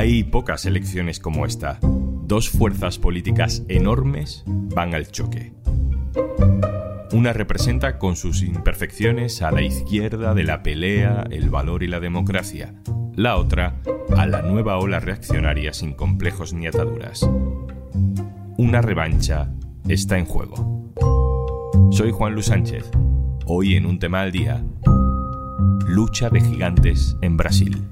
Hay pocas elecciones como esta. Dos fuerzas políticas enormes van al choque. Una representa con sus imperfecciones a la izquierda de la pelea, el valor y la democracia. La otra a la nueva ola reaccionaria sin complejos ni ataduras. Una revancha está en juego. Soy Juan Luis Sánchez. Hoy en un tema al día, lucha de gigantes en Brasil.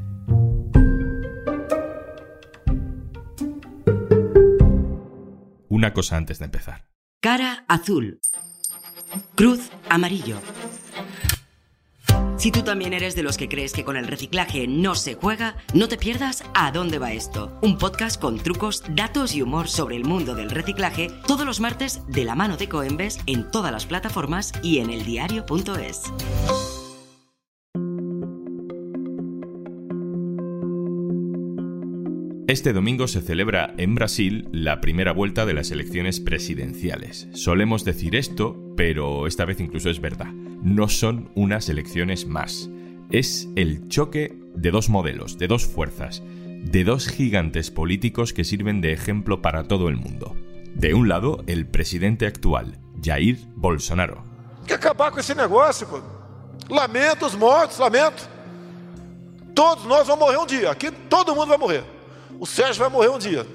Una cosa antes de empezar. Cara azul. Cruz amarillo. Si tú también eres de los que crees que con el reciclaje no se juega, no te pierdas A dónde va esto, un podcast con trucos, datos y humor sobre el mundo del reciclaje todos los martes de la mano de Coembes en todas las plataformas y en eldiario.es. Este domingo se celebra en Brasil la primera vuelta de las elecciones presidenciales. Solemos decir esto, pero esta vez incluso es verdad. No son unas elecciones más. Es el choque de dos modelos, de dos fuerzas, de dos gigantes políticos que sirven de ejemplo para todo el mundo. De un lado, el presidente actual, Jair Bolsonaro. que acabar con ese negocio, Lamento os mortos, lamento. Todos nós vamos morrer um dia. Aqui todo mundo vai morrer. O Sérgio vai morrer um dia.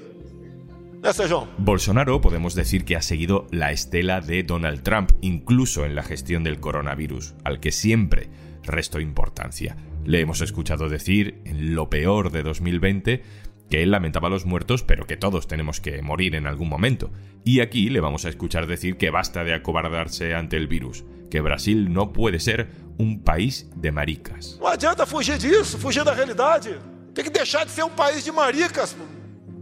Bolsonaro podemos decir que ha seguido la estela de Donald Trump, incluso en la gestión del coronavirus, al que siempre restó importancia. Le hemos escuchado decir, en lo peor de 2020, que él lamentaba a los muertos, pero que todos tenemos que morir en algún momento. Y aquí le vamos a escuchar decir que basta de acobardarse ante el virus, que Brasil no puede ser un país de maricas. Não adianta fugir disso, fugir da realidade. Tem que deixar de ser um país de maricas.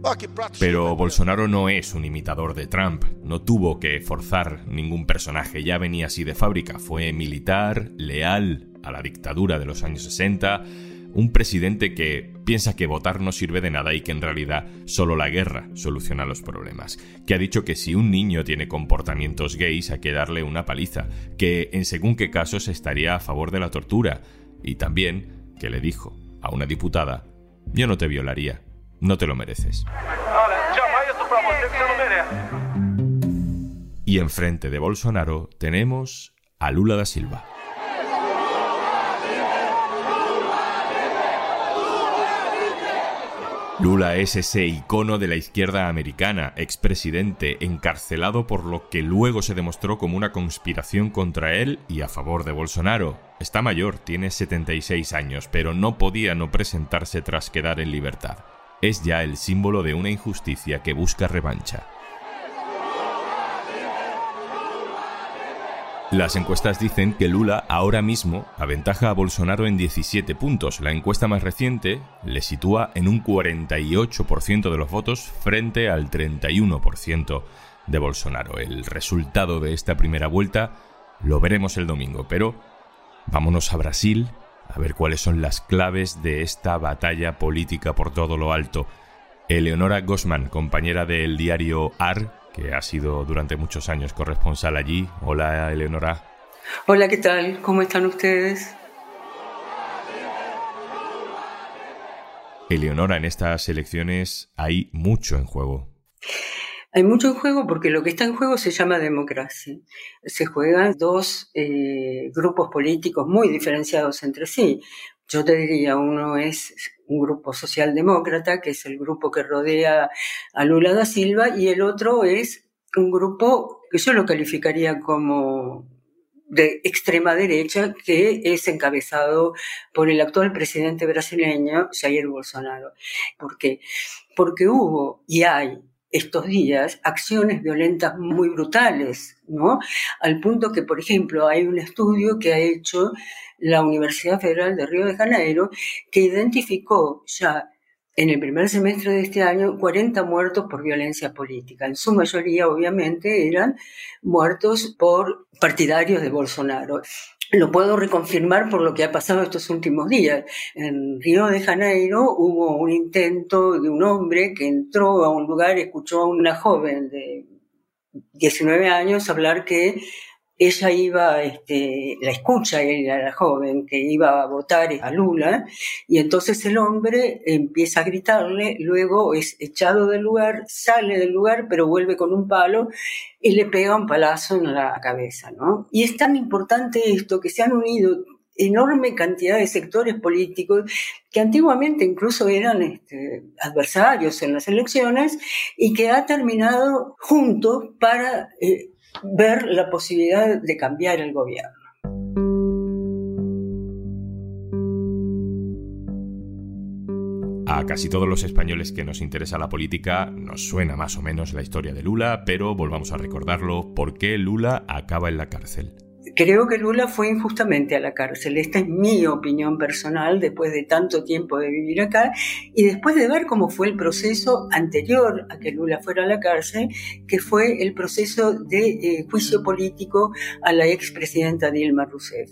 Ah, que prato Pero. Bolsonaro no es un imitador de Trump, no tuvo que forzar ningún personaje, ya venía así de fábrica, fue militar, leal a la dictadura de los años 60, un presidente que piensa que votar no sirve de nada y que en realidad solo la guerra soluciona los problemas, que ha dicho que si un niño tiene comportamientos gays hay que darle una paliza, que en según qué casos estaría a favor de la tortura, y también que le dijo a una diputada, yo no te violaría, no te lo mereces. Y enfrente de Bolsonaro tenemos a Lula da Silva. Lula es ese icono de la izquierda americana, expresidente, encarcelado por lo que luego se demostró como una conspiración contra él y a favor de Bolsonaro. Está mayor, tiene 76 años, pero no podía no presentarse tras quedar en libertad. Es ya el símbolo de una injusticia que busca revancha. Las encuestas dicen que Lula ahora mismo aventaja a Bolsonaro en 17 puntos. La encuesta más reciente le sitúa en un 48% de los votos frente al 31% de Bolsonaro. El resultado de esta primera vuelta lo veremos el domingo, pero vámonos a Brasil a ver cuáles son las claves de esta batalla política por todo lo alto. Eleonora Gosman, compañera del diario AR, que ha sido durante muchos años corresponsal allí. Hola, Eleonora. Hola, ¿qué tal? ¿Cómo están ustedes? Eleonora, en estas elecciones hay mucho en juego. Hay mucho en juego porque lo que está en juego se llama democracia. Se juegan dos eh, grupos políticos muy diferenciados entre sí. Yo te diría, uno es un grupo socialdemócrata, que es el grupo que rodea a Lula da Silva, y el otro es un grupo que yo lo calificaría como de extrema derecha, que es encabezado por el actual presidente brasileño, Jair Bolsonaro. ¿Por qué? Porque hubo y hay estos días acciones violentas muy brutales, ¿no? Al punto que, por ejemplo, hay un estudio que ha hecho la Universidad Federal de Río de Janeiro que identificó ya en el primer semestre de este año 40 muertos por violencia política. En su mayoría, obviamente, eran muertos por partidarios de Bolsonaro. Lo puedo reconfirmar por lo que ha pasado estos últimos días. En Río de Janeiro hubo un intento de un hombre que entró a un lugar y escuchó a una joven de 19 años hablar que ella iba, este, la escucha la joven que iba a votar a Lula, y entonces el hombre empieza a gritarle, luego es echado del lugar, sale del lugar, pero vuelve con un palo y le pega un palazo en la cabeza, ¿no? Y es tan importante esto que se han unido enorme cantidad de sectores políticos que antiguamente incluso eran este, adversarios en las elecciones y que ha terminado juntos para eh, ver la posibilidad de cambiar el gobierno. A casi todos los españoles que nos interesa la política nos suena más o menos la historia de Lula, pero volvamos a recordarlo, ¿por qué Lula acaba en la cárcel? Creo que Lula fue injustamente a la cárcel. Esta es mi opinión personal después de tanto tiempo de vivir acá y después de ver cómo fue el proceso anterior a que Lula fuera a la cárcel, que fue el proceso de eh, juicio político a la expresidenta Dilma Rousseff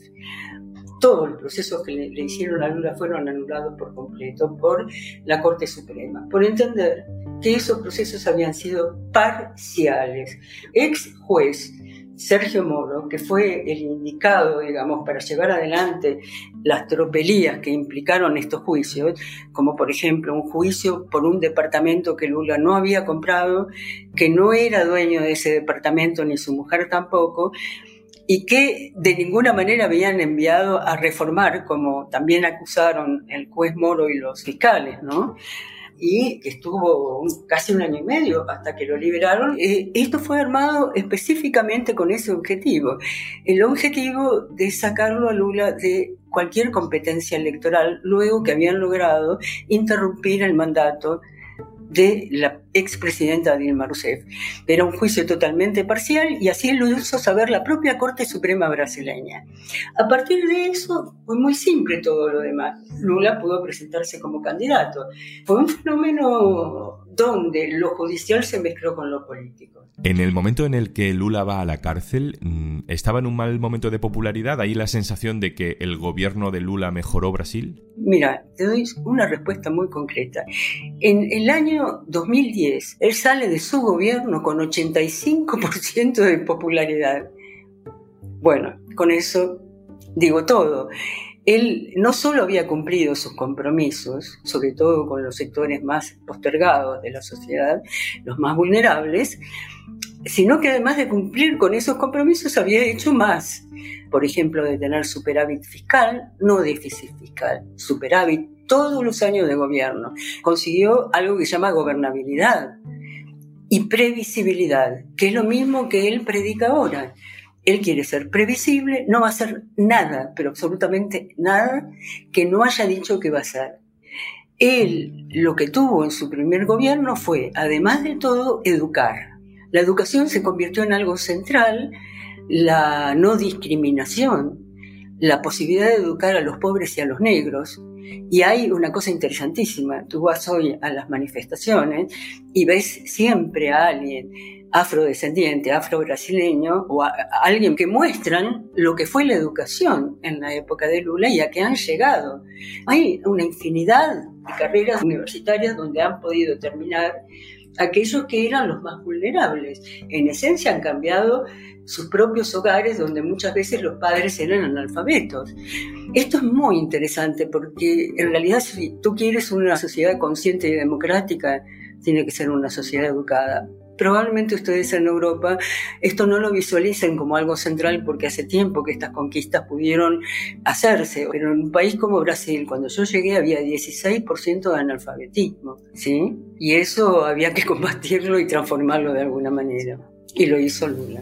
todos los procesos que le, le, hicieron a Lula fueron anulados por completo por la Corte Suprema, por entender que esos procesos habían sido parciales. Ex juez Sergio Moro, que fue el indicado, digamos, para llevar adelante las tropelías que implicaron estos juicios, como por ejemplo un juicio por un departamento que Lula no había comprado, que no era dueño de ese departamento ni su mujer tampoco, y que de ninguna manera habían enviado a reformar, como también acusaron el juez Moro y los fiscales, ¿no? Y que estuvo casi un año y medio hasta que lo liberaron. Eh, esto fue armado específicamente con ese objetivo, el objetivo de sacarlo a Lula de cualquier competencia electoral luego que habían logrado interrumpir el mandato de la expresidenta Dilma Rousseff. Era un juicio totalmente parcial y así lo hizo saber la propia Corte Suprema brasileña. A partir de eso fue muy simple todo lo demás. Lula pudo presentarse como candidato. Fue un fenómeno donde lo judicial se mezcló con lo político. En el momento en el que Lula va a la cárcel, mm, ¿estaba en un mal momento de popularidad? ¿Hay la sensación de que el gobierno de Lula mejoró Brasil? Mira, te doy una respuesta muy concreta. En el año 2010, él sale de su gobierno con 85% de popularidad. Bueno, con eso digo todo él no solo había cumplido sus compromisos, sobre todo con los sectores más postergados de la sociedad, los más vulnerables, sino que además de cumplir con esos compromisos había hecho más. Por ejemplo, de tener superávit fiscal, no déficit fiscal, superávit todos los años de gobierno. Consiguió algo que se llama gobernabilidad y previsibilidad, que es lo mismo que él predica ahora. Él quiere ser previsible, no va a hacer nada, pero absolutamente nada que no haya dicho que va a hacer. Él lo que tuvo en su primer gobierno fue, además de todo, educar. La educación se convirtió en algo central, la no discriminación, la posibilidad de educar a los pobres y a los negros. Y hay una cosa interesantísima, tú vas hoy a las manifestaciones y ves siempre a alguien afrodescendiente, afro-brasileño o alguien que muestran lo que fue la educación en la época de Lula y a qué han llegado. Hay una infinidad de carreras universitarias donde han podido terminar aquellos que eran los más vulnerables. En esencia han cambiado sus propios hogares donde muchas veces los padres eran analfabetos. Esto es muy interesante porque en realidad si tú quieres una sociedad consciente y democrática, tiene que ser una sociedad educada probablemente ustedes en Europa esto no lo visualicen como algo central porque hace tiempo que estas conquistas pudieron hacerse, pero en un país como Brasil, cuando yo llegué había 16% de analfabetismo, ¿sí? Y eso había que combatirlo y transformarlo de alguna manera. Y lo hizo Lula.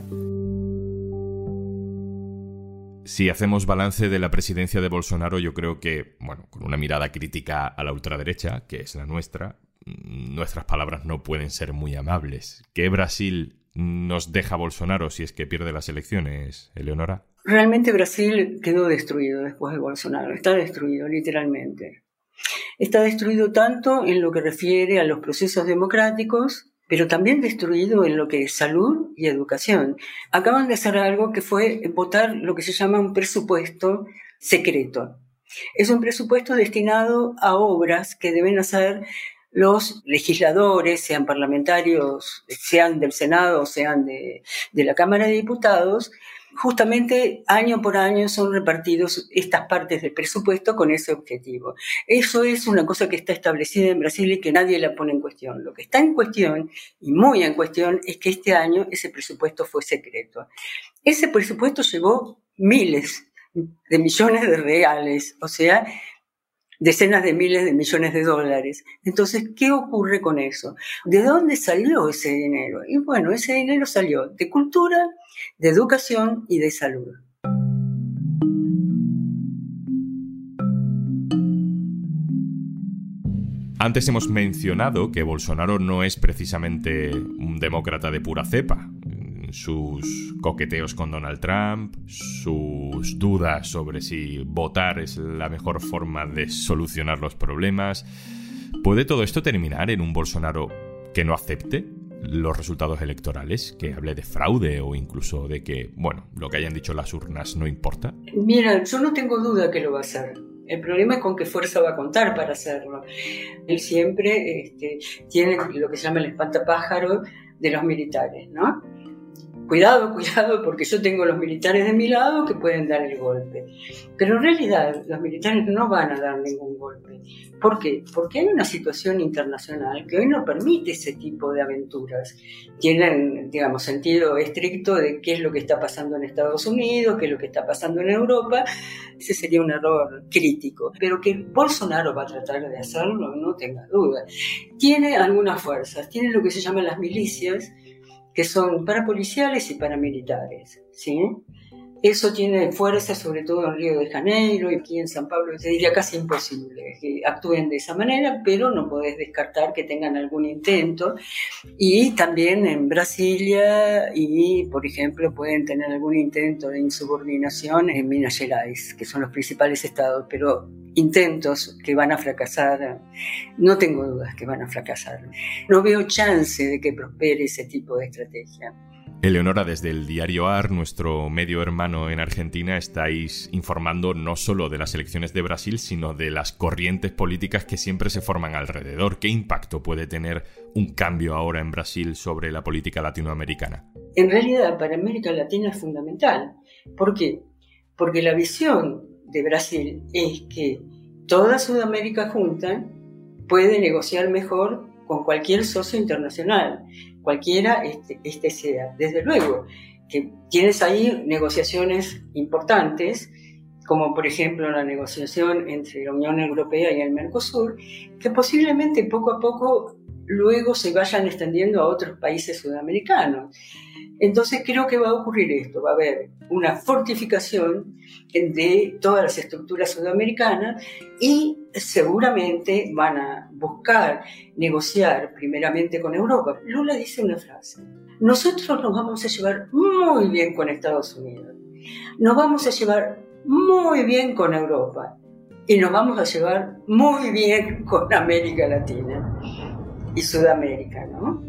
Si hacemos balance de la presidencia de Bolsonaro, yo creo que, bueno, con una mirada crítica a la ultraderecha, que es la nuestra, nuestras palabras no pueden ser muy amables. ¿Qué Brasil nos deja Bolsonaro si es que pierde las elecciones, Eleonora? Realmente Brasil quedó destruido después de Bolsonaro, está destruido literalmente. Está destruido tanto en lo que refiere a los procesos democráticos, pero también destruido en lo que es salud y educación. Acaban de hacer algo que fue votar lo que se llama un presupuesto secreto. Es un presupuesto destinado a obras que deben hacer los legisladores, sean parlamentarios, sean del Senado, sean de, la Cámara de Diputados, justamente año por año son repartidos estas partes del presupuesto con ese objetivo. Eso es una cosa que está establecida en Brasil y que nadie la pone en cuestión. Lo que está en cuestión, y muy en cuestión, es que este año ese presupuesto fue secreto. Ese presupuesto llevó miles de millones de reales, o sea, decenas de miles de millones de dólares. Entonces, ¿qué ocurre con eso? ¿De dónde salió ese dinero? Y bueno, ese dinero salió de cultura, de educación y de salud. Antes hemos mencionado que Bolsonaro no es precisamente un demócrata de pura cepa sus coqueteos con Donald Trump, sus dudas sobre si votar es la mejor forma de solucionar los problemas. ¿Puede todo esto terminar en un Bolsonaro que no acepte los resultados electorales, que hable de fraude o incluso de que, bueno, lo que hayan dicho las urnas no importa? Mira, yo no tengo duda que lo va a hacer. El problema es con qué fuerza va a contar para hacerlo. Él siempre este, tiene lo que se llama el espantapájaro de los militares, ¿no? Cuidado, cuidado, porque yo tengo los militares de mi lado que pueden dar el golpe. Pero en realidad los militares no van a dar ningún golpe. ¿Por qué? Porque hay una situación internacional que hoy no permite ese tipo de aventuras. Tienen, digamos, sentido estricto de qué es lo que está pasando en Estados Unidos, qué es lo que está pasando en Europa. Ese sería un error crítico. Pero que Bolsonaro va a tratar de hacerlo, no tenga duda. Tiene algunas fuerzas, tiene lo que se llaman las milicias, que son parapoliciales y paramilitares, ¿sí? Eso tiene fuerza sobre todo en Río de Janeiro y aquí en San Pablo, te diría casi imposible que actúen de esa manera, pero no podés descartar que tengan algún intento. Y también en Brasilia y, por ejemplo, pueden tener algún intento de insubordinación en Minas Gerais, que son los principales estados, pero intentos que van a fracasar, no tengo dudas que van a fracasar. No veo chance de que prospere ese tipo de estrategia. Eleonora, desde el diario AR, nuestro medio hermano en Argentina, estáis informando no solo de las elecciones de Brasil, sino de las corrientes políticas que siempre se forman alrededor. ¿Qué impacto puede tener un cambio ahora en Brasil sobre la política latinoamericana? En realidad, para América Latina es fundamental. ¿Por qué? Porque la visión de Brasil es que toda Sudamérica junta puede negociar mejor con cualquier socio internacional, cualquiera este, este sea. Desde luego que tienes ahí negociaciones importantes, como por ejemplo la negociación entre la Unión Europea y el Mercosur, que posiblemente poco a poco luego se vayan extendiendo a otros países sudamericanos. Entonces creo que va a ocurrir esto, va a haber una fortificación de todas las estructuras sudamericanas y seguramente van a buscar negociar primeramente con Europa. Lula dice una frase, nosotros nos vamos a llevar muy bien con Estados Unidos, nos vamos a llevar muy bien con Europa y nos vamos a llevar muy bien con América Latina y Sudamérica, ¿no?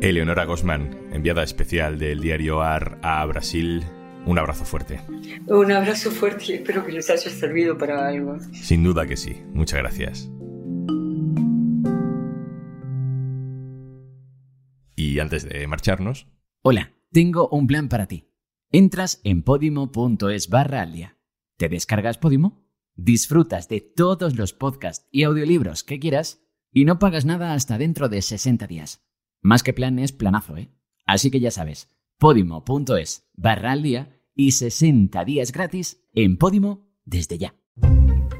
Eleonora Gosman, enviada especial del diario AR a Brasil, un abrazo fuerte. Un abrazo fuerte y espero que les haya servido para algo. Sin duda que sí. Muchas gracias. Y antes de marcharnos... Hola, tengo un plan para ti. Entras en podimo.es barra alia. Te descargas Podimo, disfrutas de todos los podcasts y audiolibros que quieras y no pagas nada hasta dentro de 60 días. Más que plan es planazo, ¿eh? Así que ya sabes, podimo.es barra al día y 60 días gratis en Podimo desde ya.